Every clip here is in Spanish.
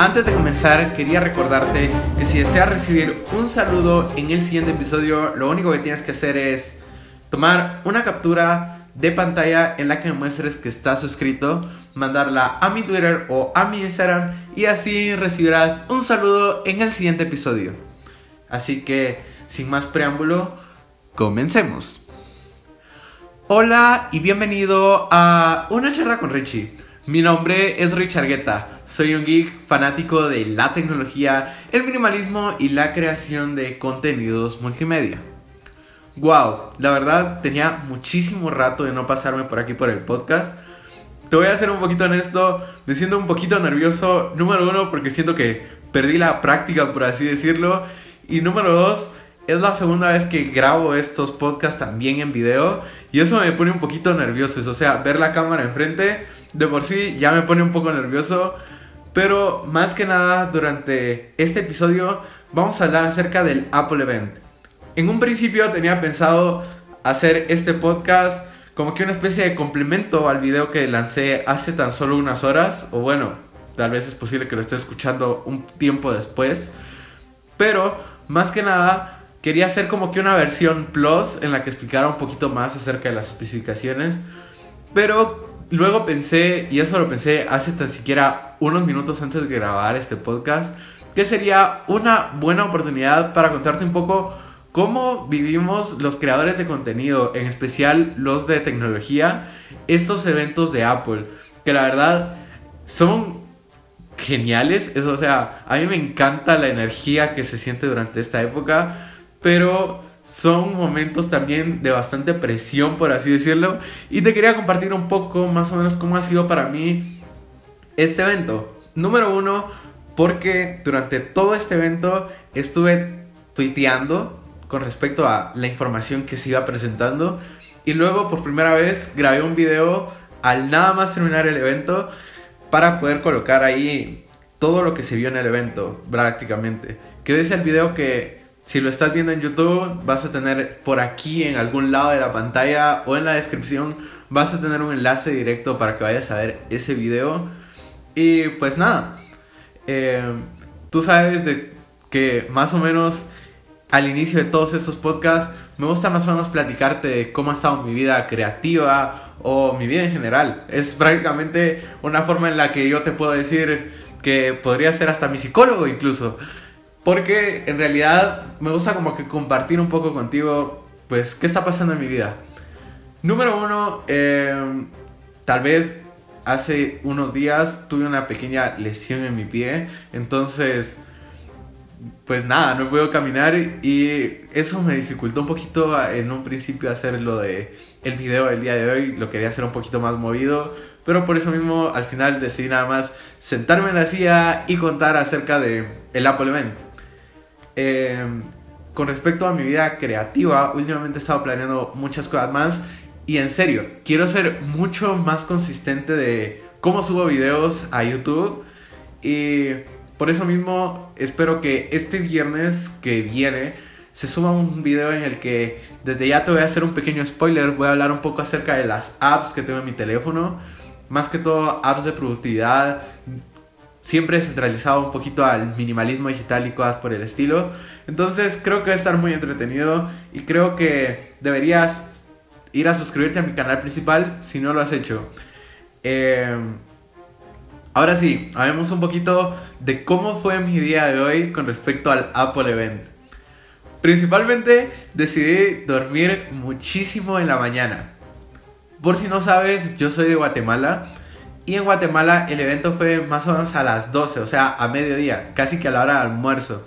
Antes de comenzar, quería recordarte que si deseas recibir un saludo en el siguiente episodio, lo único que tienes que hacer es tomar una captura de pantalla en la que muestres que estás suscrito, mandarla a mi Twitter o a mi Instagram y así recibirás un saludo en el siguiente episodio. Así que, sin más preámbulo, comencemos. Hola y bienvenido a Una charla con Richie. Mi nombre es Richard Guetta. Soy un geek fanático de la tecnología, el minimalismo y la creación de contenidos multimedia. Wow, la verdad tenía muchísimo rato de no pasarme por aquí por el podcast. Te voy a ser un poquito honesto, me siento un poquito nervioso, número uno, porque siento que perdí la práctica, por así decirlo. Y número dos, es la segunda vez que grabo estos podcasts también en video. Y eso me pone un poquito nervioso. O sea, ver la cámara enfrente, de por sí ya me pone un poco nervioso. Pero más que nada, durante este episodio vamos a hablar acerca del Apple Event. En un principio tenía pensado hacer este podcast como que una especie de complemento al video que lancé hace tan solo unas horas. O bueno, tal vez es posible que lo esté escuchando un tiempo después. Pero más que nada, quería hacer como que una versión plus en la que explicara un poquito más acerca de las especificaciones. Pero luego pensé, y eso lo pensé hace tan siquiera unos minutos antes de grabar este podcast, que sería una buena oportunidad para contarte un poco cómo vivimos los creadores de contenido, en especial los de tecnología, estos eventos de Apple, que la verdad son geniales. o sea, a mí me encanta la energía que se siente durante esta época, pero son momentos también de bastante presión, por así decirlo. Y te quería compartir un poco más o menos cómo ha sido para mí este evento. Número uno, porque durante todo este evento estuve tuiteando con respecto a la información que se iba presentando. Y luego por primera vez grabé un video al nada más terminar el evento para poder colocar ahí todo lo que se vio en el evento prácticamente. Que es el video que si lo estás viendo en YouTube vas a tener por aquí en algún lado de la pantalla o en la descripción vas a tener un enlace directo para que vayas a ver ese video. Y pues nada, eh, tú sabes de que más o menos al inicio de todos estos podcasts me gusta más o menos platicarte de cómo ha estado mi vida creativa o mi vida en general. Es prácticamente una forma en la que yo te puedo decir que podría ser hasta mi psicólogo incluso. Porque en realidad me gusta como que compartir un poco contigo, pues, qué está pasando en mi vida. Número uno, em, tal vez hace unos días tuve una pequeña lesión en mi pie, entonces, pues nada, no puedo caminar y eso me dificultó un poquito en un principio hacer lo de el video del día de hoy, lo quería hacer un poquito más movido, pero por eso mismo al final decidí nada más sentarme en la silla y contar acerca de el Apple Event. Em, con respecto a mi vida creativa, últimamente he estado planeando muchas cosas más. Y en serio, quiero ser mucho más consistente de cómo subo videos a YouTube. Y por eso mismo espero que este viernes que viene se suba un video en el que desde ya te voy a hacer un pequeño spoiler, voy a hablar un poco acerca de las apps que tengo en mi teléfono, más que todo apps de productividad, siempre centralizado un poquito al minimalismo digital y cosas por el estilo. Entonces creo que va a estar muy entretenido y creo que deberías ir a suscribirte a mi canal principal si no lo has hecho. Em, ahora sí, hablemos un poquito de cómo fue mi día de hoy con respecto al Apple Event. Principalmente decidí dormir muchísimo en la mañana. Por si no sabes, yo soy de Guatemala y en Guatemala el evento fue más o menos a las 12, o sea, a mediodía, casi que a la hora de almuerzo.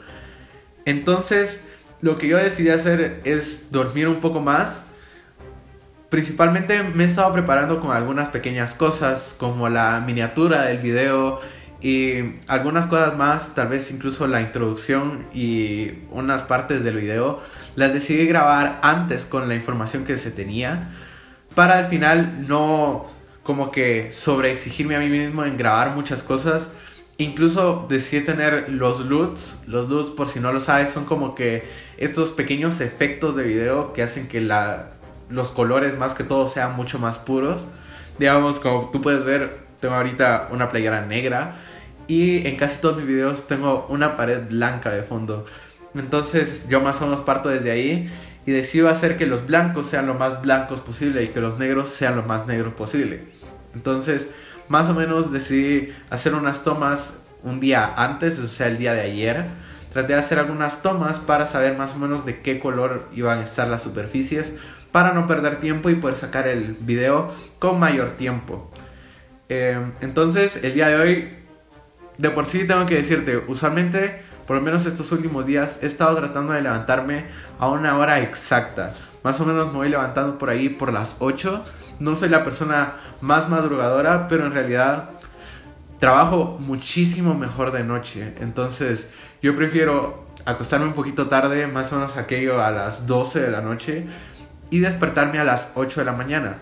Entonces, lo que yo decidí hacer es dormir un poco más. Principalmente me he estado preparando con algunas pequeñas cosas, como la miniatura del video y algunas cosas más, tal vez incluso la introducción y unas partes del video. Las decidí grabar antes con la información que se tenía para al final no como que sobre exigirme a mí mismo en grabar muchas cosas. Incluso decidí tener los LUTs. Los LUTs, por si no lo sabes, son como que estos pequeños efectos de video que hacen que la, los colores más que todo sean mucho más puros. Digamos, como tú puedes ver, tengo ahorita una playera negra Y en casi todos mis videos tengo una pared blanca de fondo. Entonces yo más o menos parto desde ahí y decido hacer que los blancos sean lo más blancos posible y que los negros sean lo más negros posible. Entonces, más o menos decidí hacer unas tomas un día antes, o sea, el día de ayer. Traté de hacer algunas tomas para saber más o menos de qué color iban a estar las superficies para no perder tiempo y poder sacar el video con mayor tiempo. Eh, entonces, el día de hoy, de por sí tengo que decirte, usualmente por lo menos estos últimos días, he estado tratando de levantarme a una hora exacta. Más o menos me voy levantando por ahí por las 8. No soy la persona más madrugadora, pero en realidad trabajo muchísimo mejor de noche. Entonces yo prefiero acostarme un poquito tarde, más o menos aquello a las 12 de la noche, y despertarme a las 8 de la mañana.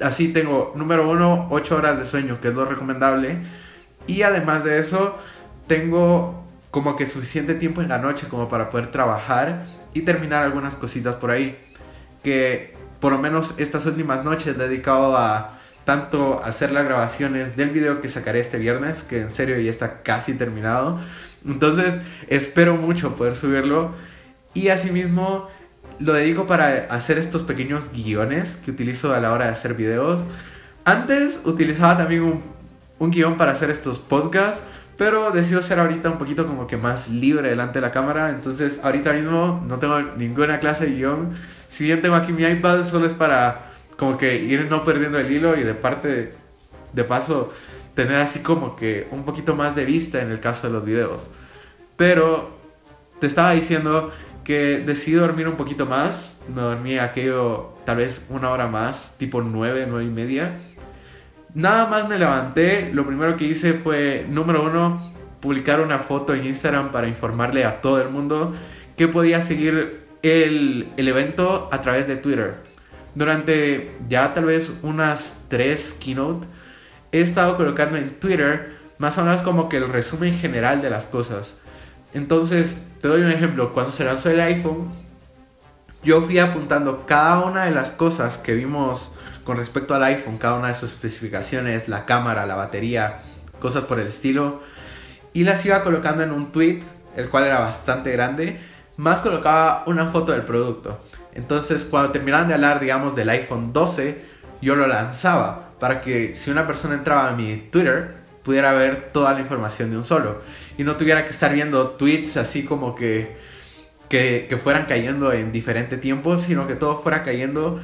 Así tengo, número uno, 8 horas de sueño, que es lo recomendable. Y además de eso, tengo como que suficiente tiempo en la noche como para poder trabajar y terminar algunas cositas por ahí. Que por lo menos estas últimas noches he dedicado a tanto hacer las grabaciones del video que sacaré este viernes, que en serio ya está casi terminado. Entonces espero mucho poder subirlo. Y asimismo lo dedico para hacer estos pequeños guiones que utilizo a la hora de hacer videos. Antes utilizaba también un, un guion para hacer estos podcasts pero decido ser ahorita un poquito como que más libre delante de la cámara. Entonces ahorita mismo no tengo ninguna clase de guion. Si bien tengo aquí mi iPad, solo es para como que ir no perdiendo el hilo y de parte, de paso, tener así como que un poquito más de vista en el caso de los videos. Pero te estaba diciendo que decidí dormir un poquito más. Me dormí aquello tal vez una hora más, tipo 9, 9 y media. Nada más me levanté, lo primero que hice fue, número uno, publicar una foto en Instagram para informarle a todo el mundo que podía seguir el, el evento a través de Twitter. Durante ya tal vez unas tres keynote, he estado colocando en Twitter más o menos como que el resumen general de las cosas. Entonces, te doy un ejemplo. Cuando se lanzó el iPhone, yo fui apuntando cada una de las cosas que vimos con respecto al iPhone, cada una de sus especificaciones, la cámara, la batería, cosas por el estilo. Y las iba colocando en un tweet, el cual era bastante grande, más colocaba una foto del producto. Entonces, cuando terminaban de hablar, digamos, del iPhone 12, yo lo lanzaba para que si una persona entraba a mi Twitter, pudiera ver toda la información de un solo. Y no tuviera que estar viendo tweets así como que, que, que fueran cayendo en diferente tiempo, sino que todo fuera cayendo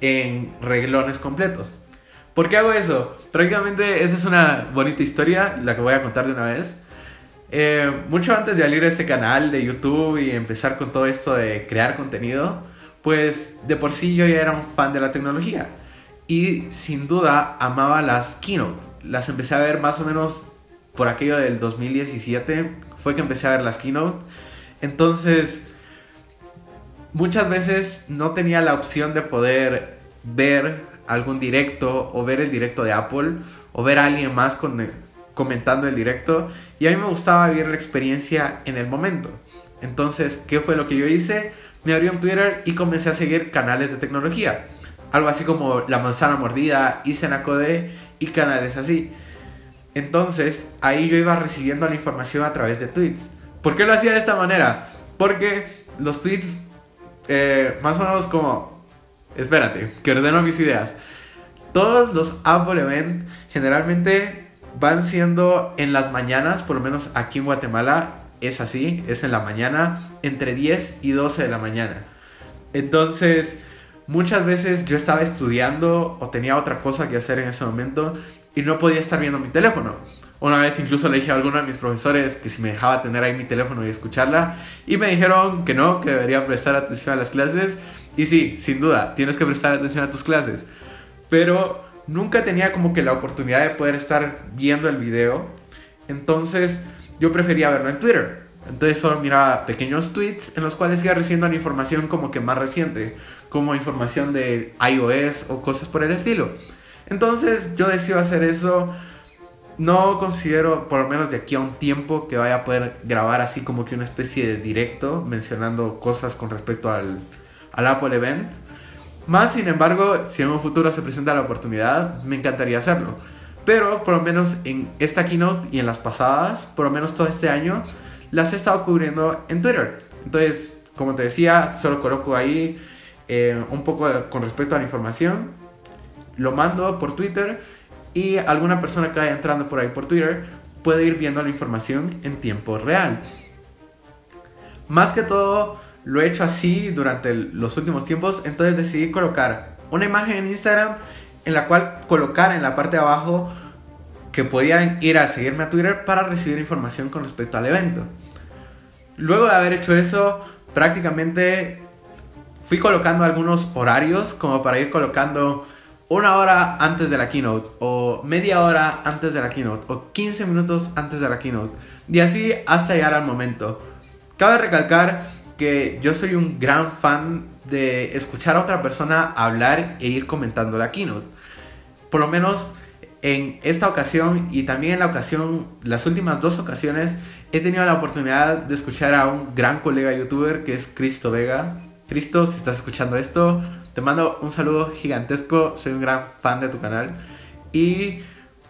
en reglones completos. ¿Por qué hago eso? Prácticamente esa es una bonita historia, la que voy a contar de una vez. Eh, mucho antes de abrir este canal de YouTube y empezar con todo esto de crear contenido, pues de por sí yo ya era un fan de la tecnología. Y sin duda amaba las keynote. Las empecé a ver más o menos por aquello del 2017. Fue que empecé a ver las keynote. Entonces muchas veces no tenía la opción de poder ver algún directo o ver el directo de Apple o ver a alguien más con, comentando el directo y a mí me gustaba vivir la experiencia en el momento. Entonces, ¿qué fue lo que yo hice? Me abrí un Twitter y comencé a seguir canales de tecnología. Algo así como La Manzana Mordida, Isenacode y canales así. Entonces, ahí yo iba recibiendo la información a través de tweets. ¿Por qué lo hacía de esta manera? Porque los tweets eh, más o menos como, espérate, que ordeno mis ideas. Todos los Apple Event generalmente van siendo en las mañanas, por lo menos aquí en Guatemala es así, es en la mañana, entre 10 y 12 de la mañana. Entonces, muchas veces yo estaba estudiando o tenía otra cosa que hacer en ese momento y no podía estar viendo mi teléfono. Una vez incluso le dije a alguno de mis profesores que si me dejaba tener ahí mi teléfono y escucharla. Y me dijeron que no, que debería prestar atención a las clases. Y sí, sin duda, tienes que prestar atención a tus clases. Pero nunca tenía como que la oportunidad de poder estar viendo el video. Entonces yo prefería verlo en Twitter. Entonces solo miraba pequeños tweets en los cuales iba recibiendo información como que más reciente. Como información de iOS o cosas por el estilo. Entonces yo decido hacer eso no considero, por lo menos de aquí a un tiempo, que vaya a poder grabar así como que una especie de directo mencionando cosas con respecto al, Apple Event. Más sin embargo, si en un futuro se presenta la oportunidad, me encantaría hacerlo. Pero por lo menos en esta keynote y en las pasadas, por lo menos todo este año, las he estado cubriendo en Twitter. Entonces, como te decía, solo coloco ahí eh, un poco con respecto a la información, lo mando por Twitter y alguna persona que vaya entrando por ahí por Twitter puede ir viendo la información en tiempo real. Más que todo, lo he hecho así durante los últimos tiempos, entonces decidí colocar una imagen en Instagram en la cual colocar en la parte de abajo que podían ir a seguirme a Twitter para recibir información con respecto al evento. Luego de haber hecho eso, prácticamente fui colocando algunos horarios como para ir colocando una hora antes de la keynote o media hora antes de la keynote o 15 minutos antes de la keynote y así hasta llegar al momento. Cabe recalcar que yo soy un gran fan de escuchar a otra persona hablar e ir comentando la keynote. Por lo menos en esta ocasión y también en la ocasión, las últimas dos ocasiones, he tenido la oportunidad de escuchar a un gran colega youtuber que es Cristo Vega. Cristo, si estás escuchando esto, te mando un saludo gigantesco, soy un gran fan de tu canal. Y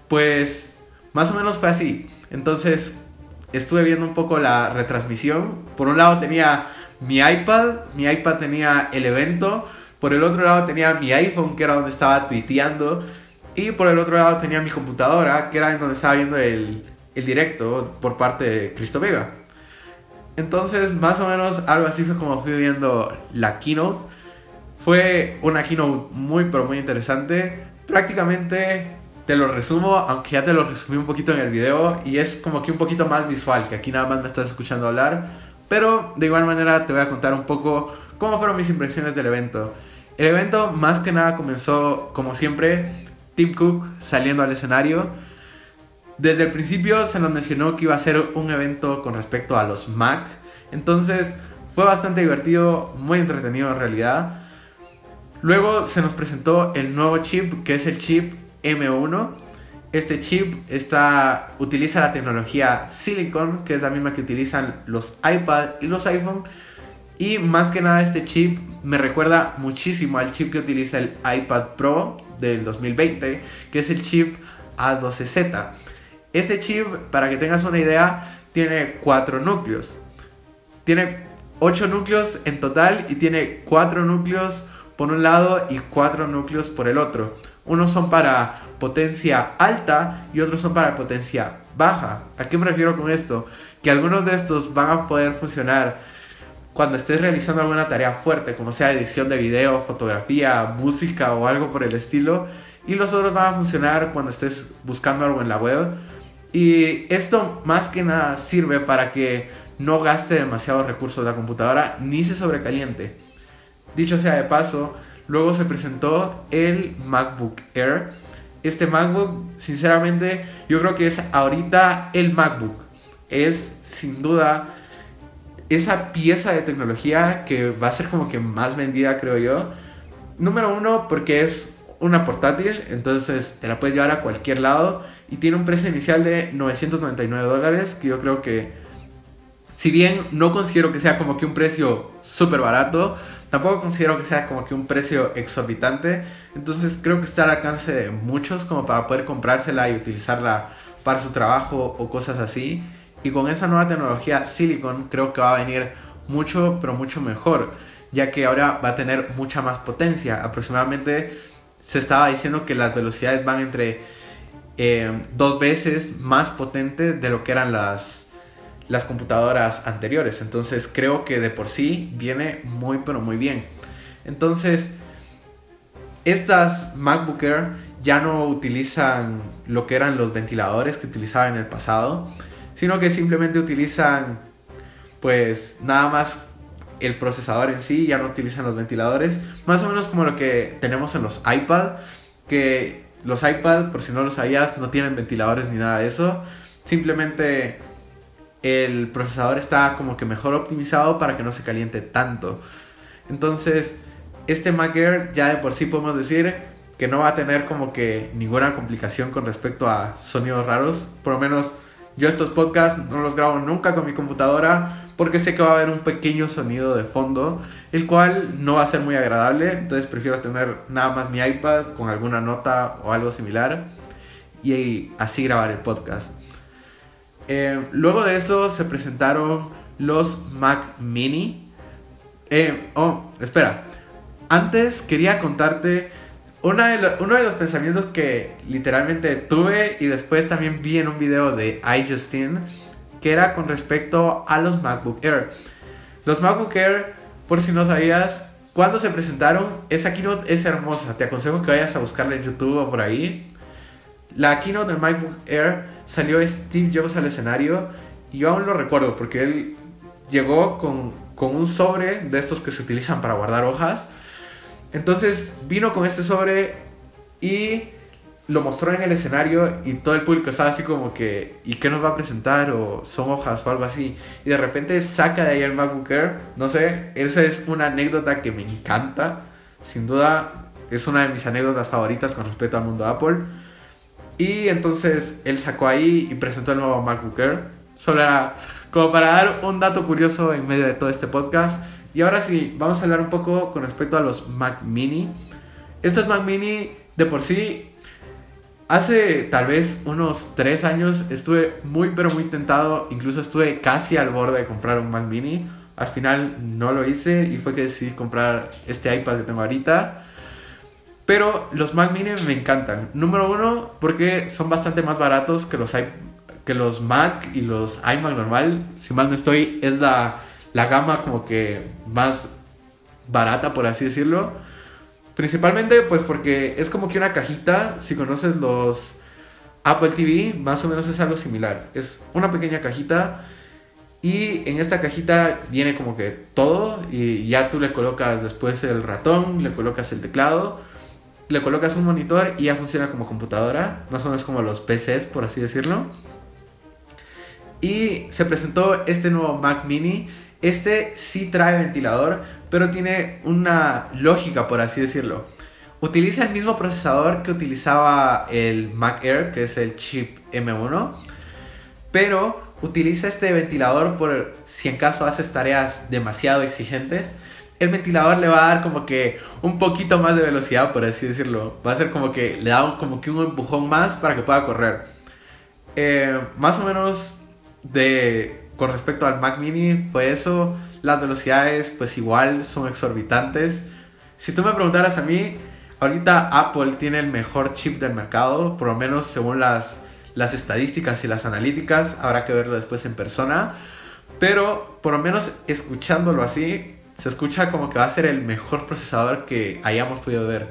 pues más o menos fue así. Entonces estuve viendo un poco la retransmisión. Por un lado tenía mi iPad, mi iPad tenía el evento. Por el otro lado tenía mi iPhone, que era donde estaba tuiteando. Y por el otro lado tenía mi computadora, que era en donde estaba viendo el, el directo por parte de Cristo Vega. Entonces, más o menos algo así fue como fui viendo la keynote. Fue una keynote muy, pero muy interesante. Prácticamente te lo resumo, aunque ya te lo resumí un poquito en el video. Y es como que un poquito más visual, que aquí nada más me estás escuchando hablar. Pero de igual manera te voy a contar un poco cómo fueron mis impresiones del evento. El evento más que nada comenzó, como siempre, Tim Cook saliendo al escenario desde el principio se nos mencionó que iba a ser un evento con respecto a los Mac. Entonces fue bastante divertido, muy entretenido en realidad. Luego se nos presentó el nuevo chip que es el chip M1. Este chip está, utiliza la tecnología Silicon, que es la misma que utilizan los iPad y los iPhone. Y más que nada este chip me recuerda muchísimo al chip que utiliza el iPad Pro del 2020, que es el chip A12Z. Este chip, para que tengas una idea, tiene cuatro núcleos. Tiene ocho núcleos en total y tiene cuatro núcleos por un lado y cuatro núcleos por el otro. Unos son para potencia alta y otros son para potencia baja. ¿A qué me refiero con esto? Que algunos de estos van a poder funcionar cuando estés realizando alguna tarea fuerte, como sea edición de video, fotografía, música o algo por el estilo. Y los otros van a funcionar cuando estés buscando algo en la web y esto más que nada sirve para que no gaste demasiados recursos de la computadora ni se sobrecaliente. Dicho sea de paso, luego se presentó el MacBook Air. Este MacBook, sinceramente, yo creo que es ahorita el MacBook. Es sin duda esa pieza de tecnología que va a ser como que más vendida, creo yo. Número uno, porque es una portátil, entonces te la puedes llevar a cualquier lado y tiene un precio inicial de 999 dólares, que yo creo que, si bien no considero que sea como que un precio súper barato, tampoco considero que sea como que un precio exorbitante, entonces creo que está al alcance de muchos como para poder comprársela y utilizarla para su trabajo o cosas así. Y con esa nueva tecnología Silicon creo que va a venir mucho, pero mucho mejor, ya que ahora va a tener mucha más potencia. Aproximadamente se estaba diciendo que las velocidades van entre eh, dos veces más potente de lo que eran las, las computadoras anteriores. Entonces creo que de por sí viene muy pero muy bien. Entonces, estas MacBook Air ya no utilizan lo que eran los ventiladores que utilizaban en el pasado, sino que simplemente utilizan pues nada más el procesador en sí, ya no utilizan los ventiladores, más o menos como lo que tenemos en los iPad, que los iPad, por si no lo sabías, no tienen ventiladores ni nada de eso. Simplemente el procesador está como que mejor optimizado para que no se caliente tanto. Entonces, este Mac ya de por sí podemos decir que no va a tener como que ninguna complicación con respecto a sonidos raros. Por lo menos yo estos podcasts no los grabo nunca con mi computadora porque sé que va a haber un pequeño sonido de fondo, el cual no va a ser muy agradable, entonces prefiero tener nada más mi iPad con alguna nota o algo similar. y así grabar el podcast. Eh, luego de eso se presentaron los Mac Mini. Eh, oh, espera. Antes quería contarte uno de los pensamientos que literalmente tuve y después también vi en un video de iJustine, que era con respecto a los MacBook Air. Los MacBook Air, por si no sabías, cuando se presentaron, esa keynote es hermosa. Te aconsejo que vayas a buscarla en YouTube o por ahí. La keynote del MacBook Air salió Steve Jobs al escenario y yo aún lo recuerdo porque él llegó con, con un sobre de estos que se utilizan para guardar hojas. Entonces vino con este sobre y lo mostró en el escenario y todo el público estaba así como que, ¿y qué nos va a presentar? O son hojas o algo así. Y de repente saca de ahí el MacBook Air. No sé, esa es una anécdota que me encanta. Sin duda es una de mis anécdotas favoritas con respecto al mundo Apple. Y entonces él sacó ahí y presentó el nuevo MacBook Air. Solo como para dar un dato curioso en medio de todo este podcast. Y ahora sí, vamos a hablar un poco con respecto a los Mac Mini. Estos Mac Mini de por sí Hace tal vez unos 3 años estuve muy pero muy tentado, incluso estuve casi al borde de comprar un Mac mini. Al final no lo hice y fue que decidí comprar este iPad que tengo ahorita. Pero los Mac mini me encantan. Número uno, porque son bastante más baratos que los, que los Mac y los iMac normal. Si mal no estoy, es la, la gama como que más barata, por así decirlo. Principalmente pues porque es como que una cajita, si conoces los Apple TV, más o menos es algo similar. Es una pequeña cajita y en esta cajita viene como que todo y ya tú le colocas después el ratón, le colocas el teclado, le colocas un monitor y ya funciona como computadora, más o menos como los PCs por así decirlo. Y se presentó este nuevo Mac mini. Este sí trae ventilador, pero tiene una lógica, por así decirlo. Utiliza el mismo procesador que utilizaba el Mac Air, que es el chip M1, pero utiliza este ventilador por si en caso haces tareas demasiado exigentes. El ventilador le va a dar como que un poquito más de velocidad, por así decirlo. Va a ser como que le da como que un empujón más para que pueda correr. Eh, más o menos de con respecto al Mac Mini fue eso. Las velocidades pues igual son exorbitantes. Si tú me preguntaras a mí, ahorita Apple tiene el mejor chip del mercado, por lo menos según las, las estadísticas y las analíticas, habrá que verlo después en persona. Pero por lo menos escuchándolo así, se escucha como que va a ser el mejor procesador que hayamos podido ver.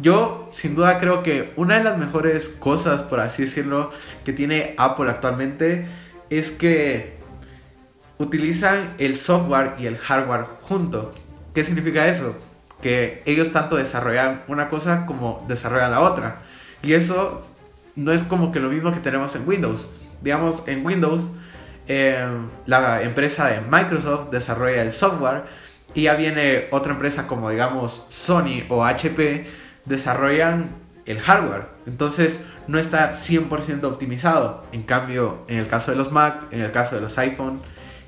Yo sin duda creo que una de las mejores cosas, por así decirlo, que tiene Apple actualmente es que utilizan el software y el hardware junto. ¿Qué significa eso? Que ellos tanto desarrollan una cosa como desarrollan la otra. Y eso no es como que lo mismo que tenemos en Windows. Digamos, en Windows em, la empresa de Microsoft desarrolla el software y ya viene otra empresa como digamos Sony o HP desarrollan el hardware. Entonces no está 100% optimizado. En cambio, en el caso de los Mac, en el caso de los iPhone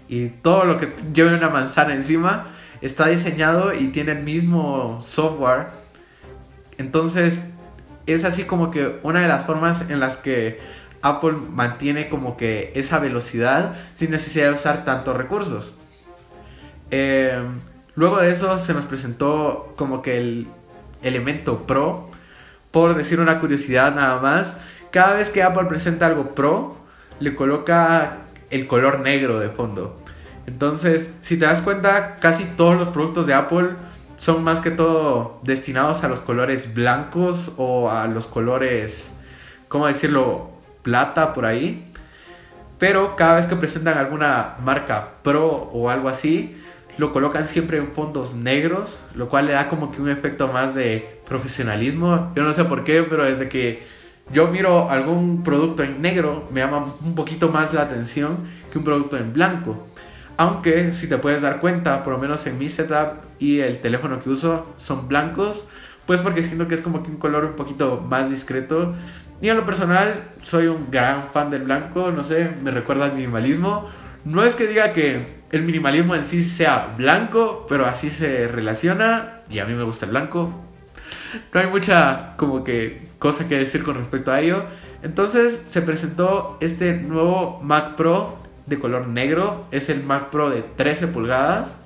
y todo lo que lleve una manzana encima está diseñado y tiene el mismo software. Entonces es así como que una de las formas en las que Apple mantiene como que esa velocidad sin necesidad de usar tantos recursos. Eh, luego de eso se nos presentó como que el elemento Pro por decir una curiosidad nada más, cada vez que Apple presenta algo Pro, le coloca el color negro de fondo. Entonces, si te das cuenta, casi todos los productos de Apple son más que todo destinados a los colores blancos o a los colores, ¿cómo decirlo?, plata por ahí. Pero cada vez que presentan alguna marca Pro o algo así, lo colocan siempre en fondos negros, lo cual le da como que un efecto más de profesionalismo. Yo no sé por qué, pero desde que yo miro algún producto en negro, me llama un poquito más la atención que un producto en blanco. Aunque si te puedes dar cuenta, por lo menos en mi setup y el teléfono que uso son blancos, pues porque siento que es como que un color un poquito más discreto. Y en lo personal, soy un gran fan del blanco, no sé, me recuerda al minimalismo. No es que diga que el minimalismo en sí sea blanco, pero así se relaciona y a mí me gusta el blanco. no hay mucha como que cosa que decir con respecto a ello. Entonces se presentó este nuevo Mac Pro de color negro. Es el Mac Pro de 13 pulgadas.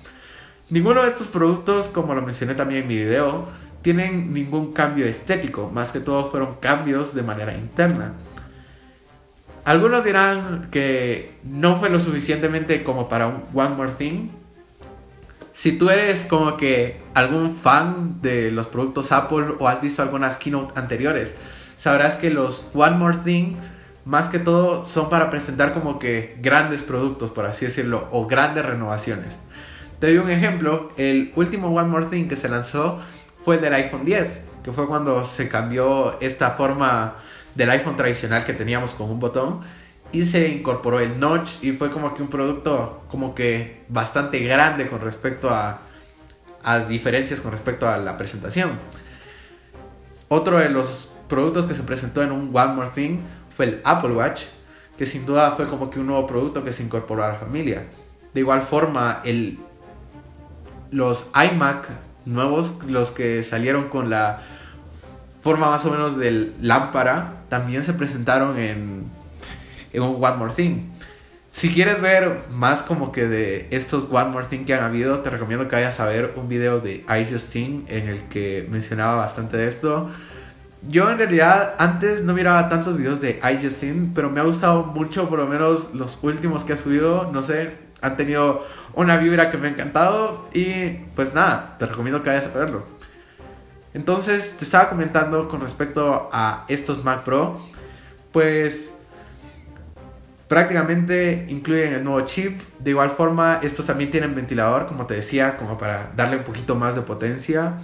Ninguno de estos productos, como lo mencioné también en mi video, tienen ningún cambio estético. Más que todo fueron cambios de manera interna. Algunos dirán que no fue lo suficientemente como para un One More Thing. Si tú eres como que algún fan de los productos Apple o has visto algunas keynote anteriores, sabrás que los One More Thing más que todo son para presentar como que grandes productos, por así decirlo, o grandes renovaciones. Te doy un ejemplo, el último One More Thing que se lanzó fue el del iPhone 10, que fue cuando se cambió esta forma del iPhone tradicional que teníamos con un botón y se incorporó el notch y fue como que un producto como que bastante grande con respecto a, a diferencias con respecto a la presentación. Otro de los productos que se presentó en un One More Thing fue el Apple Watch, que sin duda fue como que un nuevo producto que se incorporó a la familia. De igual forma, el, los iMac nuevos, los que salieron con la forma más o menos del lámpara, también se presentaron en, en One More Thing. Si quieres ver más como que de estos One More Thing que han habido, te recomiendo que vayas a ver un video de iJustine en el que mencionaba bastante de esto. Yo en realidad antes no miraba tantos videos de iJustine, pero me ha gustado mucho, por lo menos los últimos que ha subido, no sé, han tenido una vibra que me ha encantado y pues nada, te recomiendo que vayas a verlo. Entonces, te estaba comentando con respecto a estos Mac Pro, pues prácticamente incluyen el nuevo chip. De igual forma, estos también tienen ventilador, como te decía, como para darle un poquito más de potencia.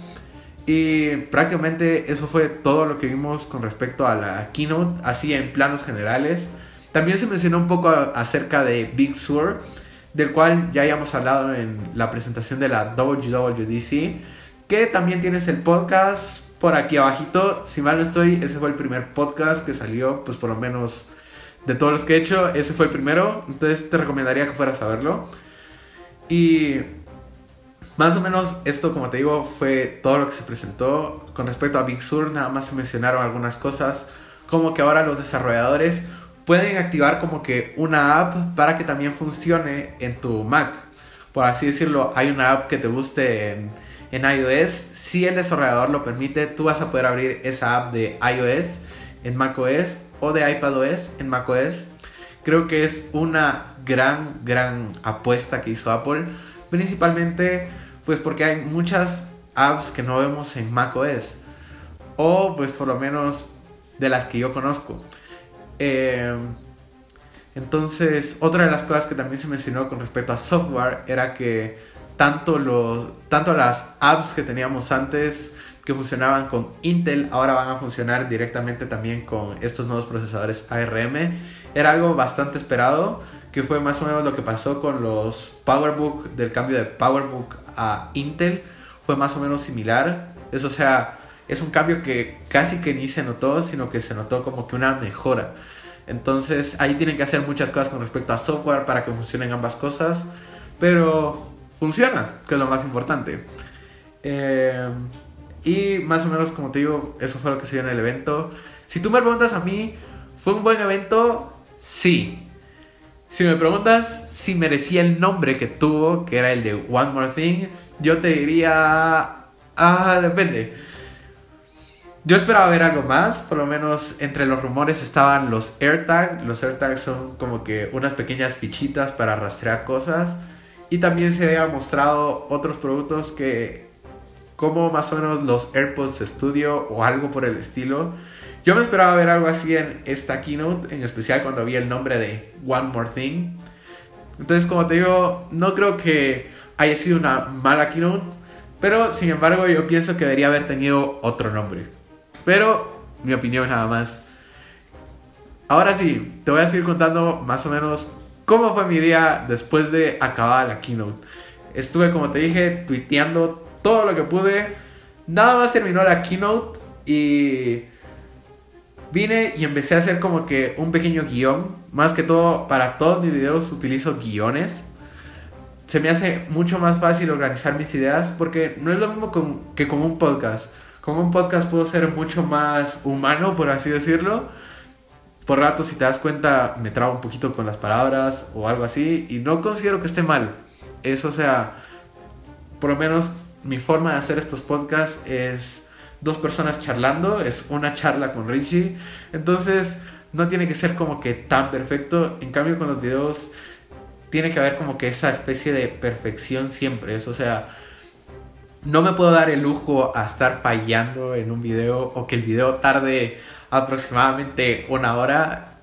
Y prácticamente eso fue todo lo que vimos con respecto a la keynote, así en planos generales. También se mencionó un poco acerca de Big Sur, del cual ya hayamos hablado en la presentación de la WWDC, que también tienes el podcast por aquí abajito. Si mal no estoy, ese fue el primer podcast que salió, pues por lo menos de todos los que he hecho, ese fue el primero. Entonces te recomendaría que fueras a verlo. Y más o menos esto, como te digo, fue todo lo que se presentó. Con respecto a Big Sur, nada más se mencionaron algunas cosas, como que ahora los desarrolladores pueden activar como que una app para que también funcione en tu Mac. Por así decirlo, hay una app que te guste en, en iOS. Si el desarrollador lo permite, tú vas a poder abrir esa app de iOS en macOS o de iPadOS en macOS. Creo que es una gran, gran apuesta que hizo Apple. Principalmente pues porque hay muchas apps que no vemos en macOS. O pues por lo menos de las que yo conozco. Eh, entonces, otra de las cosas que también se mencionó con respecto a software era que tanto, los, tanto las apps que teníamos antes que funcionaban con Intel ahora van a funcionar directamente también con estos nuevos procesadores ARM. Era algo bastante esperado, que fue más o menos lo que pasó con los PowerBook del cambio de PowerBook a Intel. Fue más o menos similar. Eso, sea, es un cambio que casi que ni se notó, sino que se notó como que una mejora. Entonces ahí tienen que hacer muchas cosas con respecto a software para que funcionen ambas cosas. Pero funciona, que es lo más importante. Eh, y más o menos, como te digo, eso fue lo que se dio en el evento. Si tú me preguntas a mí, ¿fue un buen evento? Sí. Si me preguntas si merecía el nombre que tuvo, que era el de One More Thing, yo te diría... Ah, depende. Yo esperaba ver algo más, por lo menos entre los rumores estaban los AirTags. Los AirTags son como que unas pequeñas fichitas para rastrear cosas. Y también se había mostrado otros productos que como más o menos los AirPods Studio o algo por el estilo. Yo me esperaba ver algo así en esta keynote, en especial cuando vi el nombre de One More Thing. Entonces, como te digo, no creo que haya sido una mala keynote, pero sin embargo yo pienso que debería haber tenido otro nombre. Pero mi opinión nada más. Ahora sí, te voy a seguir contando más o menos cómo fue mi día después de acabar la keynote. Estuve, como te dije, tuiteando todo lo que pude. Nada más terminó la keynote y vine y empecé a hacer como que un pequeño guion. Más que todo, para todos mis videos utilizo guiones. Se me hace mucho más fácil organizar mis ideas porque no es lo mismo que con un podcast. Como un podcast puedo ser mucho más humano, por así decirlo. Por rato, si te das cuenta, me trabo un poquito con las palabras o algo así. Y no considero que esté mal. Eso, o sea, por lo menos mi forma de hacer estos podcasts es dos personas charlando. Es una charla con Richie. Entonces, no tiene que ser como que tan perfecto. En cambio, con los videos, tiene que haber como que esa especie de perfección siempre. Es, o sea, no me puedo dar el lujo a estar fallando en un video o que el video tarde aproximadamente una hora.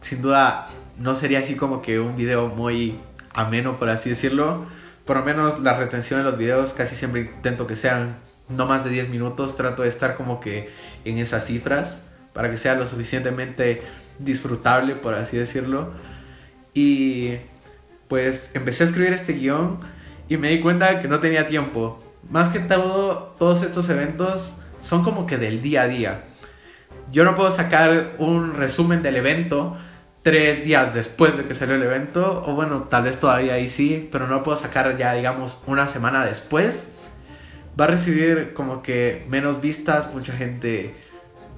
Sin duda no sería así como que un video muy ameno, por así decirlo. Por lo menos la retención de los videos casi siempre intento que sean no más de 10 minutos. Trato de estar como que en esas cifras para que sea lo suficientemente disfrutable, por así decirlo. Y pues empecé a escribir este guion y me di cuenta que no tenía tiempo más que todo, todos estos eventos son como que del día a día. Yo no puedo sacar un resumen del evento tres días después de que salió el evento, o bueno, tal vez todavía ahí sí, pero no puedo sacar ya, digamos, una semana después. Va a recibir como que menos vistas, mucha gente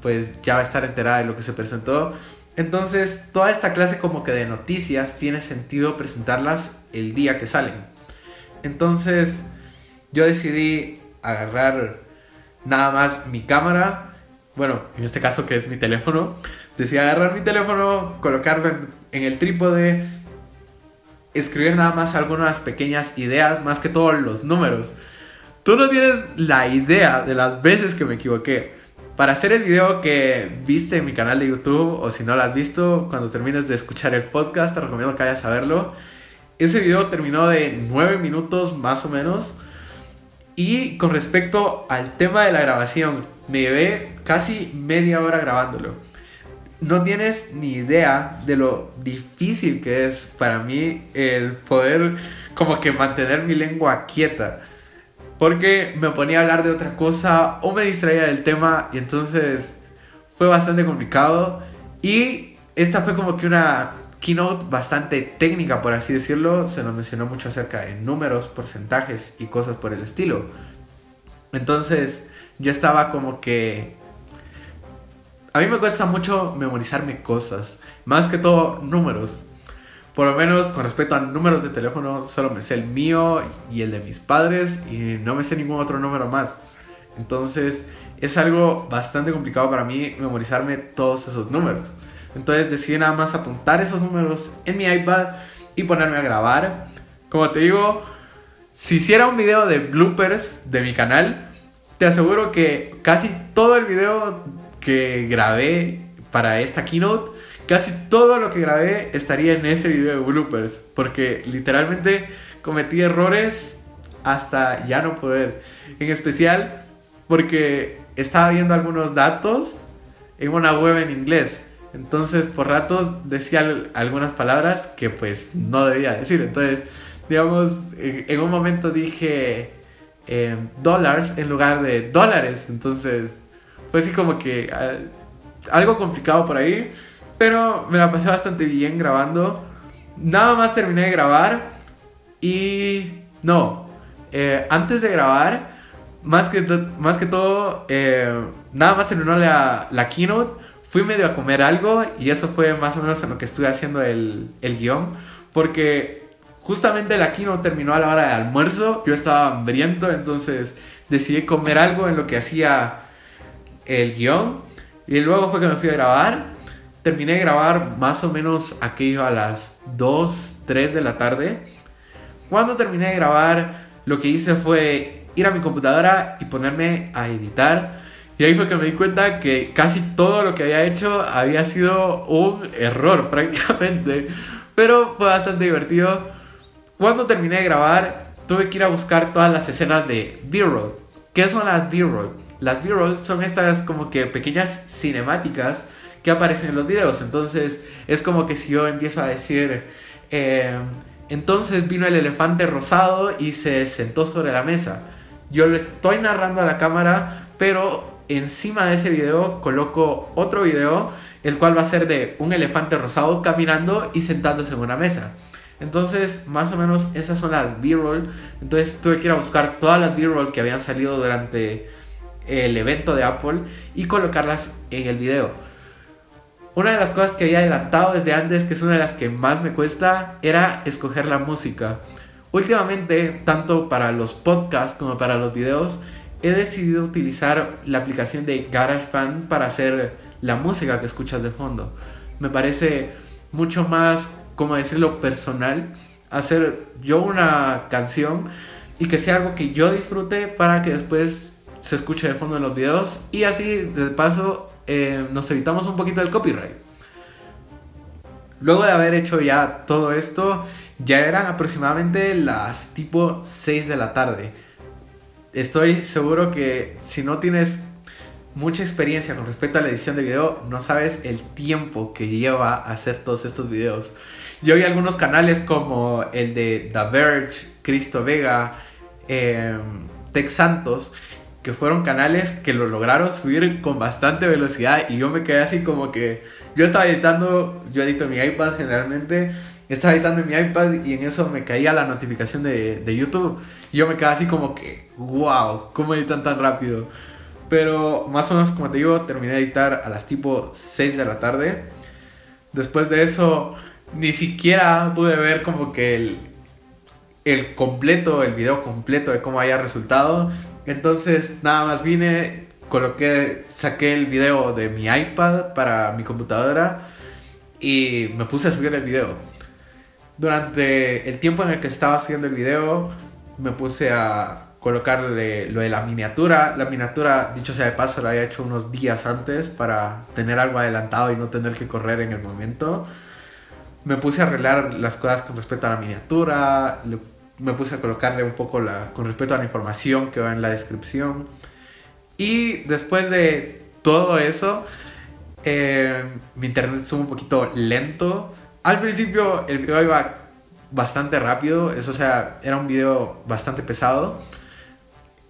pues ya va a estar enterada de lo que se presentó. Entonces, toda esta clase como que de noticias tiene sentido presentarlas el día que salen. Entonces, yo decidí agarrar nada más mi cámara, bueno, en este caso que es mi teléfono, decidí agarrar mi teléfono, colocarlo en, el trípode, escribir nada más algunas pequeñas ideas, más que todos los números. Tú no tienes la idea de las veces que me equivoqué. Para hacer el video que viste en mi canal de YouTube, o si no lo has visto, cuando termines de escuchar el podcast, te recomiendo que vayas a verlo. Ese video terminó de 9 minutos más o menos. Y con respecto al tema de la grabación, me llevé casi media hora grabándolo. No tienes ni idea de lo difícil que es para mí el poder como que mantener mi lengua quieta. Porque me ponía a hablar de otra cosa o me distraía del tema y entonces fue bastante complicado. Y esta fue como que una keynote bastante técnica, por así decirlo. Se nos mencionó mucho acerca de números, porcentajes y cosas por el estilo. Entonces, yo estaba como que... A mí me cuesta mucho memorizarme cosas, más que todo números. Por lo menos con respecto a números de teléfono, solo me sé el mío y el de mis padres y no me sé ningún otro número más. Entonces, es algo bastante complicado para mí memorizarme todos esos números. Entonces decidí nada más apuntar esos números en mi iPad y ponerme a grabar. Como te digo, si hiciera un video de bloopers de mi canal, te aseguro que casi todo el video que grabé para esta keynote, casi todo lo que grabé estaría en ese video de bloopers. Porque literalmente cometí errores hasta ya no poder. En especial porque estaba viendo algunos datos en una web en inglés. Entonces, por ratos decía algunas palabras que pues no debía decir. Entonces, digamos, en, un momento dije eh, dólares en lugar de dólares. Entonces, fue así como que algo complicado por ahí. Pero me la pasé bastante bien grabando. Nada más terminé de grabar. Y no, eh, antes de grabar, más que, más que todo, eh, nada más terminó la, la keynote fui medio a comer algo y eso fue más o menos en lo que estuve haciendo el, el guion, porque justamente el aquí no terminó a la hora de almuerzo, yo estaba hambriento, entonces decidí comer algo en lo que hacía el guion y luego fue que me fui a grabar. Terminé de grabar más o menos aquello a las 2, 3 de la tarde. Cuando terminé de grabar, lo que hice fue ir a mi computadora y ponerme a editar y ahí fue que me di cuenta que casi todo lo que había hecho había sido un error prácticamente. Pero fue bastante divertido. Cuando terminé de grabar, tuve que ir a buscar todas las escenas de B-roll. ¿Qué son las B-roll? Las B-roll son estas como que pequeñas cinemáticas que aparecen en los videos. Entonces es como que si yo empiezo a decir, eh, entonces vino el elefante rosado y se sentó sobre la mesa. Yo lo estoy narrando a la cámara, pero encima de ese video coloco otro video, el cual va a ser de un elefante rosado caminando y sentándose en una mesa. Entonces, más o menos esas son las B-roll. Entonces tuve que ir a buscar todas las B-roll que habían salido durante el evento de Apple y colocarlas en el video. Una de las cosas que había adelantado desde antes, que es una de las que más me cuesta, era escoger la música. Últimamente, tanto para los podcasts como para los videos, he decidido utilizar la aplicación de GarageBand para hacer la música que escuchas de fondo. Me parece mucho más, como decirlo, personal hacer yo una canción y que sea algo que yo disfrute para que después se escuche de fondo en los videos y así de paso eh, nos evitamos un poquito del copyright. Luego de haber hecho ya todo esto, ya eran aproximadamente las tipo 6 de la tarde. Estoy seguro que si no tienes mucha experiencia con respecto a la edición de video, no sabes el tiempo que lleva hacer todos estos videos. Yo vi algunos canales como el de The Verge, Cristo Vega, eh, Tex Santos, que fueron canales que lo lograron subir con bastante velocidad y yo me quedé así como que yo estaba editando, yo edito mi iPad generalmente, estaba editando en mi iPad y en eso me caía la notificación de, de YouTube y yo me quedé así como que, wow, ¿cómo editan tan rápido? Pero más o menos como te digo, terminé de editar a las tipo 6 de la tarde. Después de eso, ni siquiera pude ver como que el, el completo, el video completo de cómo haya resultado. Entonces nada más vine, coloqué, saqué el video de mi iPad para mi computadora y me puse a subir el video. Durante el tiempo en el que estaba subiendo el video, me puse a colocarle lo de la miniatura. La miniatura, dicho sea de paso, la había hecho unos días antes para tener algo adelantado y no tener que correr en el momento. Me puse a arreglar las cosas con respecto a la miniatura, me puse a colocarle un poco la, con respecto a la información que va en la descripción. Y después de todo eso, eh, mi internet estuvo un poquito lento. Al principio el video iba bastante rápido, eso sea, era un video bastante pesado.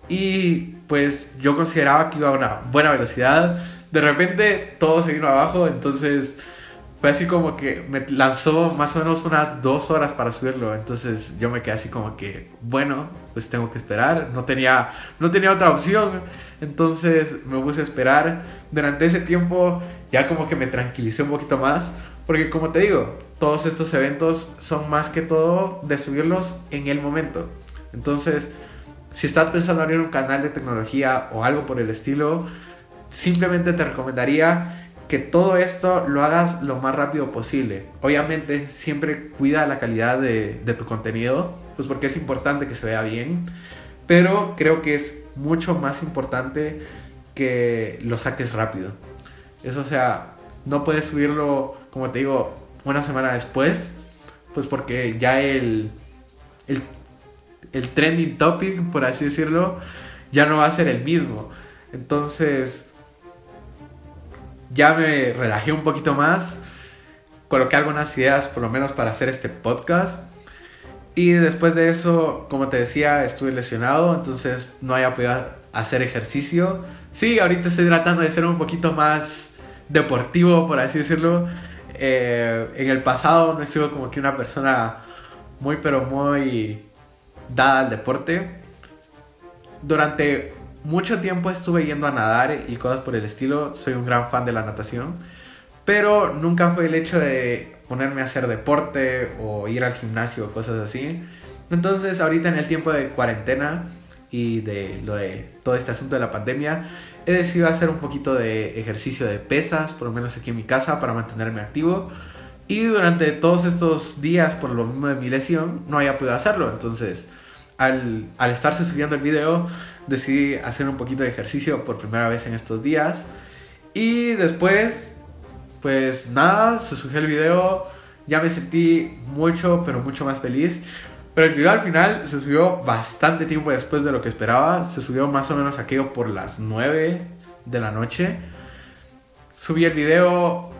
Y pues yo consideraba que iba a una buena velocidad. De repente todo se vino abajo, entonces fue así como que me lanzó más o menos unas dos horas para subirlo. Entonces yo me quedé así como que, bueno, pues tengo que esperar. No tenía, no tenía otra opción. Entonces me puse a esperar. Durante ese tiempo ya como que me tranquilicé un poquito más. Porque como te digo, todos estos eventos son más que todo de subirlos en el momento. Entonces, si estás pensando abrir un canal de tecnología o algo por el estilo, simplemente te recomendaría que todo esto lo hagas lo más rápido posible. Obviamente siempre cuida la calidad de, tu contenido, pues porque es importante que se vea bien, pero creo que es mucho más importante que lo saques rápido. Eso sea, no puedes subirlo, como te digo, una semana después, pues porque ya el, el, trending topic, por así decirlo, ya no va a ser el mismo. Entonces, ya me relajé un poquito más, coloqué algunas ideas por lo menos para hacer este podcast. Y después de eso, como te decía, estuve lesionado, entonces no había podido hacer ejercicio. Sí, ahorita estoy tratando de ser un poquito más deportivo, por así decirlo. Eh, en el pasado no he sido como que una persona muy, pero muy dada al deporte. Durante mucho tiempo estuve yendo a nadar y cosas por el estilo. Soy un gran fan de la natación. Pero nunca fue el hecho de ponerme a hacer deporte o ir al gimnasio o cosas así. Entonces ahorita en el tiempo de cuarentena y de lo de todo este asunto de la pandemia, he decidido hacer un poquito de ejercicio de pesas, por lo menos aquí en mi casa, para mantenerme activo. Y durante todos estos días, por lo mismo de mi lesión, no había podido hacerlo. Entonces, al, al estarse subiendo el video, decidí hacer un poquito de ejercicio por primera vez en estos días. Y después, pues nada, se el video, ya me sentí mucho, pero mucho más feliz. Pero el video al final se subió bastante tiempo después de lo que esperaba. Se subió más o menos aquello por las 9 de la noche. Subí el video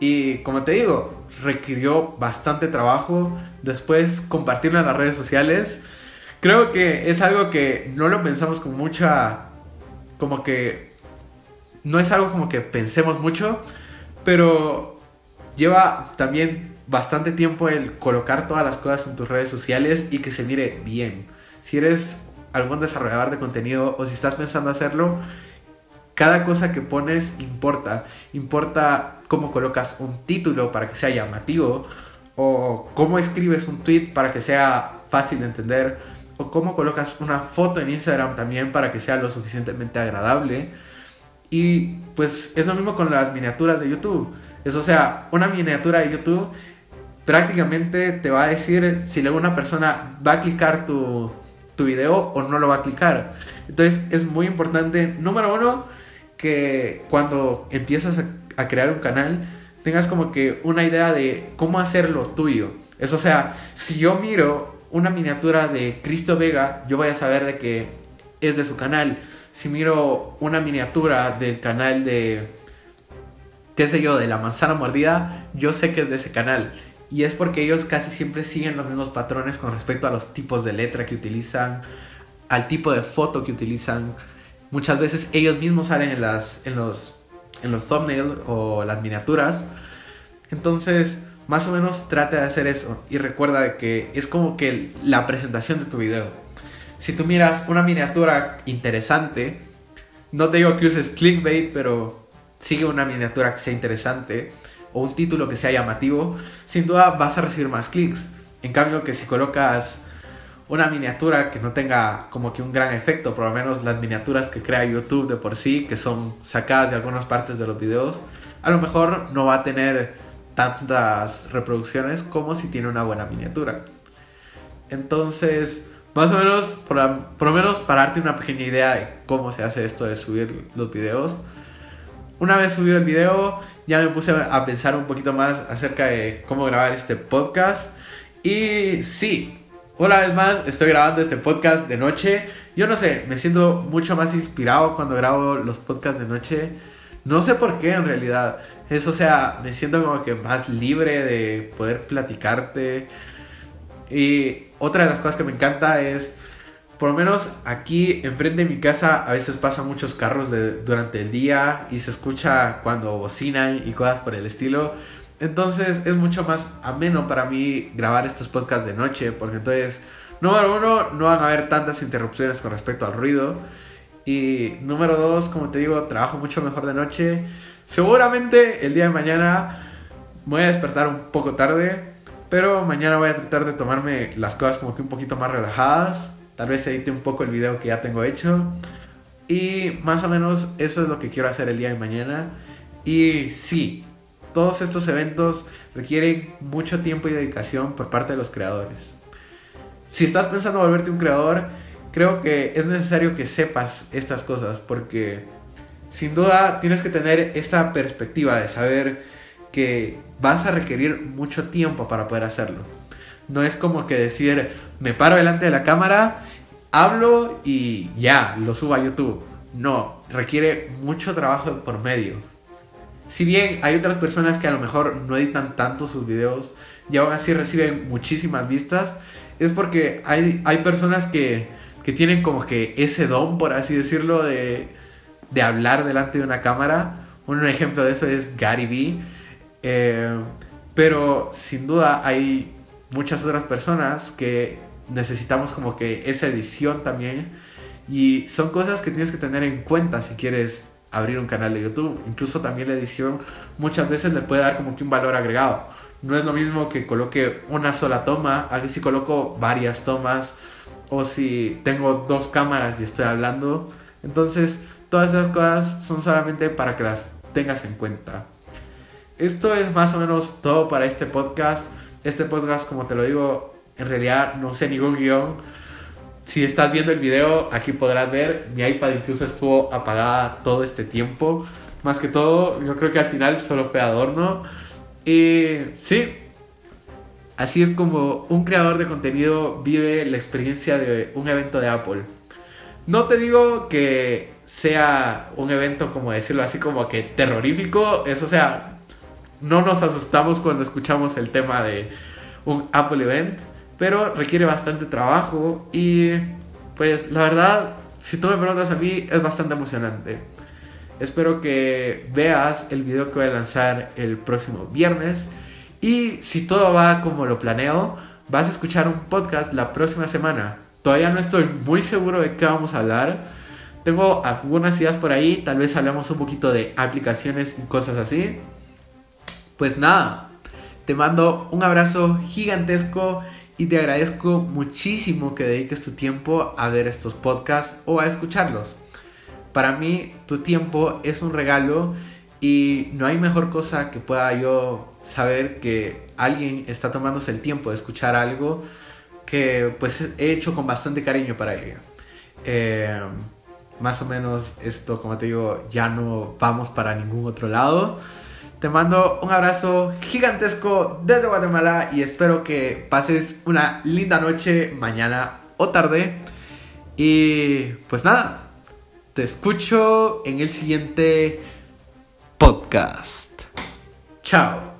y como te digo, requirió bastante trabajo. Después compartirlo en las redes sociales creo que es algo que no lo pensamos con mucha, como que, no es algo como que pensemos mucho, pero lleva también bastante tiempo el colocar todas las cosas en tus redes sociales y que se mire bien. Si eres algún desarrollador de contenido o si estás pensando hacerlo, cada cosa que pones importa. Importa cómo colocas un título para que sea llamativo o cómo escribes un tweet para que sea fácil de entender o cómo colocas una foto en Instagram también para que sea lo suficientemente agradable. Y pues es lo mismo con las miniaturas de YouTube. Es o sea, una miniatura de YouTube prácticamente te va a decir si una persona va a clicar tu, tu video o no lo va a clicar. Entonces es muy importante, número uno, que cuando empiezas a, a crear un canal tengas como que una idea de cómo hacerlo tuyo. Es o sea, si yo miro una miniatura de Cristo Vega, yo voy a saber de que es de su canal. Si miro una miniatura del canal de, qué sé yo, de la manzana mordida, yo sé que es de ese canal. Y es porque ellos casi siempre siguen los mismos patrones con respecto a los tipos de letra que utilizan, al tipo de foto que utilizan. Muchas veces ellos mismos salen en, las, en, los, en los thumbnails o las miniaturas. Entonces, más o menos trata de hacer eso y recuerda que es como que la presentación de tu video. Si tú miras una miniatura interesante, no te digo que uses clickbait, pero sigue una miniatura que sea interesante o un título que sea llamativo, sin duda vas a recibir más clics. En cambio que si colocas una miniatura que no tenga como que un gran efecto, por lo menos las miniaturas que crea YouTube de por sí, que son sacadas de algunas partes de los videos, a lo mejor no va a tener tantas reproducciones como si tiene una buena miniatura. Entonces, más o menos, por, lo menos para darte una pequeña idea de cómo se hace esto de subir los videos. Una vez subido el video, ya me puse a pensar un poquito más acerca de cómo grabar este podcast. Y sí, una vez más estoy grabando este podcast de noche. Yo no sé, me siento mucho más inspirado cuando grabo los podcasts de noche. No sé por qué en realidad. Eso, o sea, me siento como que más libre de poder platicarte. Y otra de las cosas que me encanta es, por lo menos aquí enfrente de mi casa, a veces pasan muchos carros durante el día y se escucha cuando bocinan y cosas por el estilo. Entonces es mucho más ameno para mí grabar estos podcasts de noche, porque entonces, número uno, no van a haber tantas interrupciones con respecto al ruido. Y número dos, como te digo, trabajo mucho mejor de noche. Seguramente el día de mañana voy a despertar un poco tarde, pero mañana voy a tratar de tomarme las cosas como que un poquito más relajadas. Tal vez edite un poco el video que ya tengo hecho. Y más o menos eso es lo que quiero hacer el día de mañana. Y sí, todos estos eventos requieren mucho tiempo y dedicación por parte de los creadores. Si estás pensando volverte un creador, creo que es necesario que sepas estas cosas porque sin duda tienes que tener esta perspectiva de saber que vas a requerir mucho tiempo para poder hacerlo. No es como que decir, me paro delante de la cámara, hablo y ya, lo subo a YouTube. No, requiere mucho trabajo por medio. Si bien hay otras personas que a lo mejor no editan tanto sus videos y aún así reciben muchísimas vistas, es porque hay, hay personas que, que tienen como que ese don, por así decirlo, de, de hablar delante de una cámara. Un ejemplo de eso es Gary Vee. Eh, pero sin duda hay muchas otras personas que necesitamos como que esa edición también. Y son cosas que tienes que tener en cuenta si quieres abrir un canal de YouTube. Incluso también la edición muchas veces le puede dar como que un valor agregado. No es lo mismo que coloque una sola toma, a que si coloco varias tomas o si tengo dos cámaras y estoy hablando. Entonces Todas esas cosas son solamente para que las tengas en cuenta. Esto es más o menos todo para este podcast. Este podcast, como te lo digo, en realidad no sé ningún guion. Si estás viendo el video, aquí podrás ver, mi iPad incluso estuvo apagada todo este tiempo. Más que todo, yo creo que al final solo fue adorno. Y sí, así es como un creador de contenido vive la experiencia de un evento de Apple. No te digo que sea un evento, como decirlo así, como que terrorífico. Eso, sea, no nos asustamos cuando escuchamos el tema de un Apple Event, pero requiere bastante trabajo y pues la verdad, si tú me preguntas a mí, es bastante emocionante. Espero que veas el video que voy a lanzar el próximo viernes y si todo va como lo planeo, vas a escuchar un podcast la próxima semana Todavía no estoy muy seguro de qué vamos a hablar. Tengo algunas ideas por ahí, tal vez hablemos un poquito de aplicaciones y cosas así. Pues nada, te mando un abrazo gigantesco y te agradezco muchísimo que dediques tu tiempo a ver estos podcasts o a escucharlos. Para mí tu tiempo es un regalo y no hay mejor cosa que pueda yo saber que alguien está tomándose el tiempo de escuchar algo que pues he hecho con bastante cariño para ello. Eh, más o menos esto, como te digo, ya no vamos para ningún otro lado. Te mando un abrazo gigantesco desde Guatemala y espero que pases una linda noche mañana o tarde. Y pues nada, te escucho en el siguiente podcast. Chao.